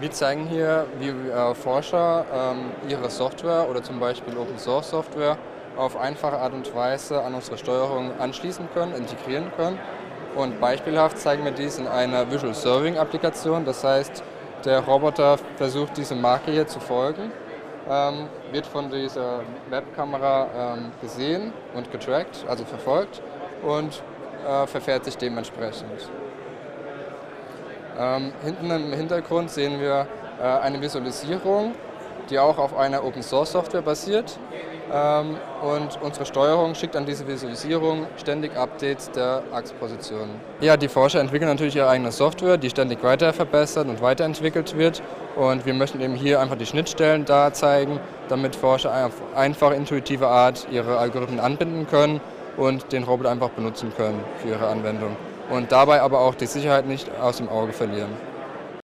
Wir zeigen hier, wie äh, Forscher ähm, ihre Software oder zum Beispiel Open Source Software auf einfache Art und Weise an unsere Steuerung anschließen können, integrieren können. Und beispielhaft zeigen wir dies in einer Visual Serving Applikation. Das heißt, der Roboter versucht diese Marke hier zu folgen, ähm, wird von dieser Webkamera ähm, gesehen und getrackt, also verfolgt und äh, verfährt sich dementsprechend. Ähm, hinten im Hintergrund sehen wir äh, eine Visualisierung, die auch auf einer Open Source Software basiert. Ähm, und unsere Steuerung schickt an diese Visualisierung ständig Updates der Achspositionen. Ja, die Forscher entwickeln natürlich ihre eigene Software, die ständig weiter verbessert und weiterentwickelt wird. Und wir möchten eben hier einfach die Schnittstellen da zeigen, damit Forscher auf einfach intuitive Art ihre Algorithmen anbinden können und den Roboter einfach benutzen können für ihre Anwendung und dabei aber auch die Sicherheit nicht aus dem Auge verlieren.